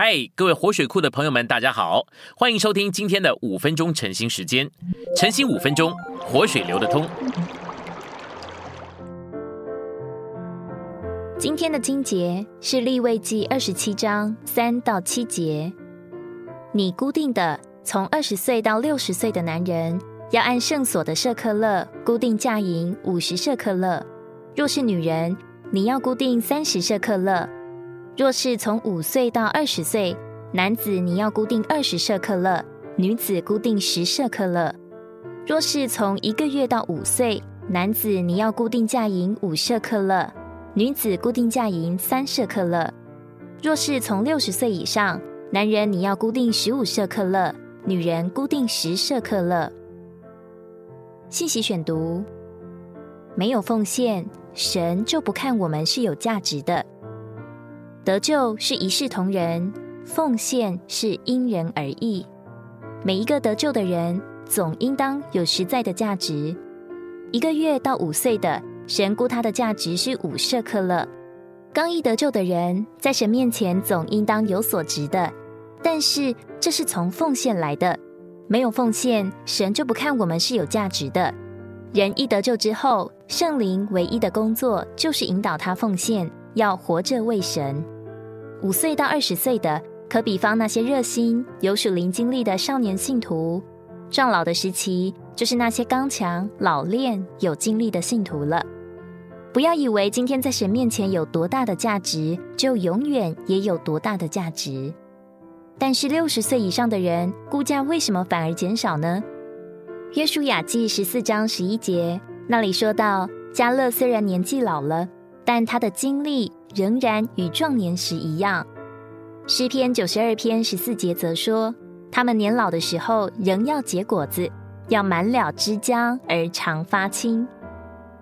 嗨，各位活水库的朋友们，大家好，欢迎收听今天的五分钟晨兴时间。晨兴五分钟，活水流得通。今天的经节是立位记二十七章三到七节。你固定的从二十岁到六十岁的男人，要按圣所的舍克勒固定价银五十舍克勒；若是女人，你要固定三十舍克勒。若是从五岁到二十岁，男子你要固定二十舍克勒，女子固定十舍克勒。若是从一个月到五岁，男子你要固定价银五舍克勒，女子固定价银三舍克勒。若是从六十岁以上，男人你要固定十五舍克勒，女人固定十舍克勒。信息选读：没有奉献，神就不看我们是有价值的。得救是一视同仁，奉献是因人而异。每一个得救的人，总应当有实在的价值。一个月到五岁的，神估他的价值是五舍克勒。刚一得救的人，在神面前总应当有所值的。但是这是从奉献来的，没有奉献，神就不看我们是有价值的。人一得救之后，圣灵唯一的工作就是引导他奉献，要活着为神。五岁到二十岁的，可比方那些热心有属灵经历的少年信徒；壮老的时期，就是那些刚强老练有经历的信徒了。不要以为今天在神面前有多大的价值，就永远也有多大的价值。但是六十岁以上的人，估价为什么反而减少呢？约书亚记十四章十一节那里说到，加勒虽然年纪老了，但他的经历。仍然与壮年时一样。诗篇九十二篇十四节则说：“他们年老的时候，仍要结果子，要满了枝浆而常发青。”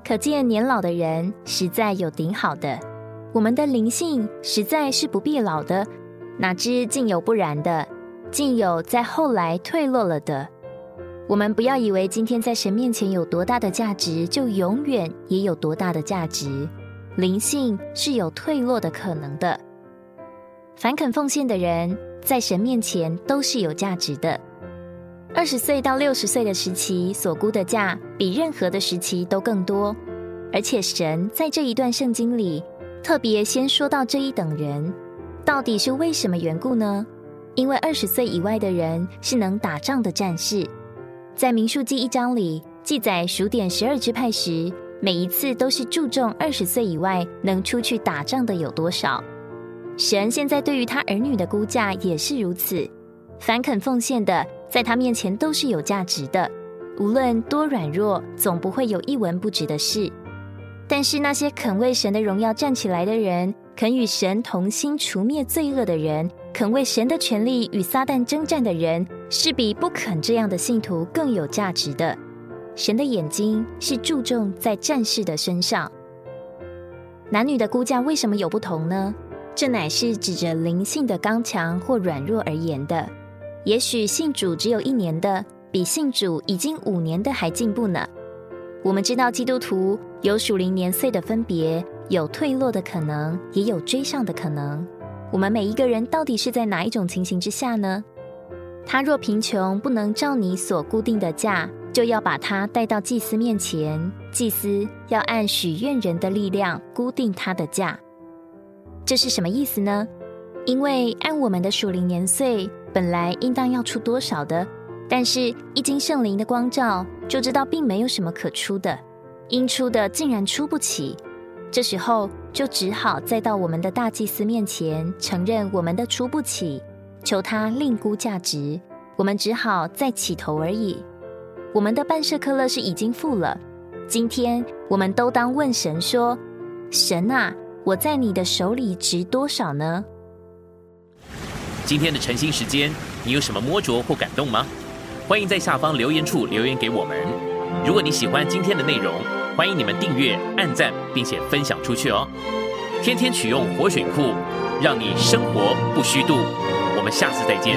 可见年老的人实在有顶好的。我们的灵性实在是不必老的，哪知竟有不然的，竟有在后来退落了的。我们不要以为今天在神面前有多大的价值，就永远也有多大的价值。灵性是有退落的可能的。凡肯奉献的人，在神面前都是有价值的。二十岁到六十岁的时期所估的价，比任何的时期都更多。而且神在这一段圣经里，特别先说到这一等人，到底是为什么缘故呢？因为二十岁以外的人是能打仗的战士。在民数记一章里记载数点十二支派时。每一次都是注重二十岁以外能出去打仗的有多少。神现在对于他儿女的估价也是如此。凡肯奉献的，在他面前都是有价值的，无论多软弱，总不会有一文不值的事。但是那些肯为神的荣耀站起来的人，肯与神同心除灭罪恶的人，肯为神的权利与撒旦征战的人，是比不肯这样的信徒更有价值的。神的眼睛是注重在战士的身上。男女的估价为什么有不同呢？这乃是指着灵性的刚强或软弱而言的。也许信主只有一年的，比信主已经五年的还进步呢。我们知道基督徒有属灵年岁的分别，有退落的可能，也有追上的可能。我们每一个人到底是在哪一种情形之下呢？他若贫穷，不能照你所固定的价。就要把他带到祭司面前，祭司要按许愿人的力量固定他的价。这是什么意思呢？因为按我们的属灵年岁，本来应当要出多少的，但是一经圣灵的光照，就知道并没有什么可出的，应出的竟然出不起。这时候就只好再到我们的大祭司面前，承认我们的出不起，求他另估价值。我们只好再起头而已。我们的半舍克勒是已经付了，今天我们都当问神说：“神啊，我在你的手里值多少呢？”今天的晨兴时间，你有什么摸着或感动吗？欢迎在下方留言处留言给我们。如果你喜欢今天的内容，欢迎你们订阅、按赞，并且分享出去哦。天天取用活水库，让你生活不虚度。我们下次再见。